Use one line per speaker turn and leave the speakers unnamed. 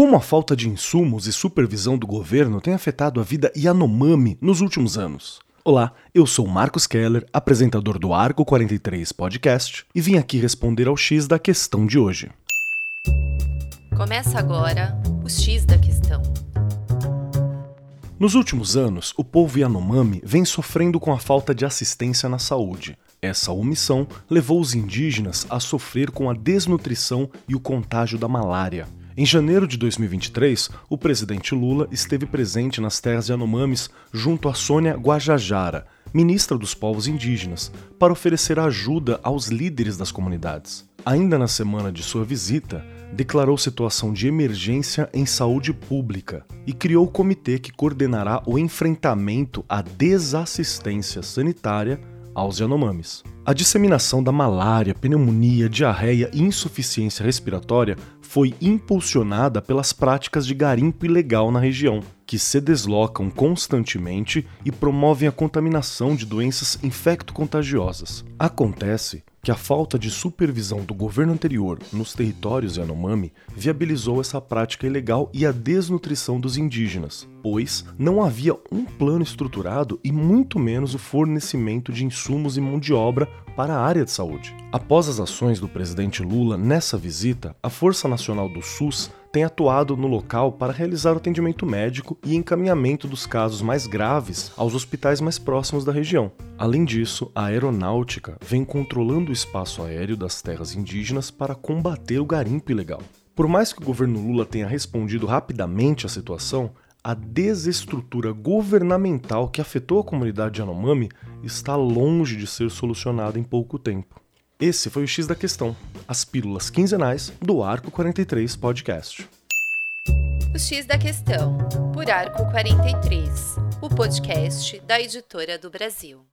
Como a falta de insumos e supervisão do governo tem afetado a vida Yanomami nos últimos anos? Olá, eu sou Marcos Keller, apresentador do Arco 43 Podcast, e vim aqui responder ao X da questão de hoje.
Começa agora o X da questão.
Nos últimos anos, o povo Yanomami vem sofrendo com a falta de assistência na saúde. Essa omissão levou os indígenas a sofrer com a desnutrição e o contágio da malária. Em janeiro de 2023, o presidente Lula esteve presente nas terras Yanomamis junto a Sônia Guajajara, ministra dos povos indígenas, para oferecer ajuda aos líderes das comunidades. Ainda na semana de sua visita, declarou situação de emergência em saúde pública e criou o comitê que coordenará o enfrentamento à desassistência sanitária aos Yanomamis. A disseminação da malária, pneumonia, diarreia e insuficiência respiratória foi impulsionada pelas práticas de garimpo ilegal na região, que se deslocam constantemente e promovem a contaminação de doenças infecto-contagiosas. Acontece que a falta de supervisão do governo anterior nos territórios Yanomami viabilizou essa prática ilegal e a desnutrição dos indígenas, pois não havia um plano estruturado e muito menos o fornecimento de insumos e mão de obra para a área de saúde. Após as ações do presidente Lula nessa visita, a Força Nacional do SUS tem atuado no local para realizar o atendimento médico e encaminhamento dos casos mais graves aos hospitais mais próximos da região. Além disso, a aeronáutica vem controlando o espaço aéreo das terras indígenas para combater o garimpo ilegal. Por mais que o governo Lula tenha respondido rapidamente à situação, a desestrutura governamental que afetou a comunidade Yanomami está longe de ser solucionada em pouco tempo. Esse foi o X da questão, as pílulas quinzenais do Arco 43 Podcast.
O X da questão, por Arco 43, o podcast da editora do Brasil.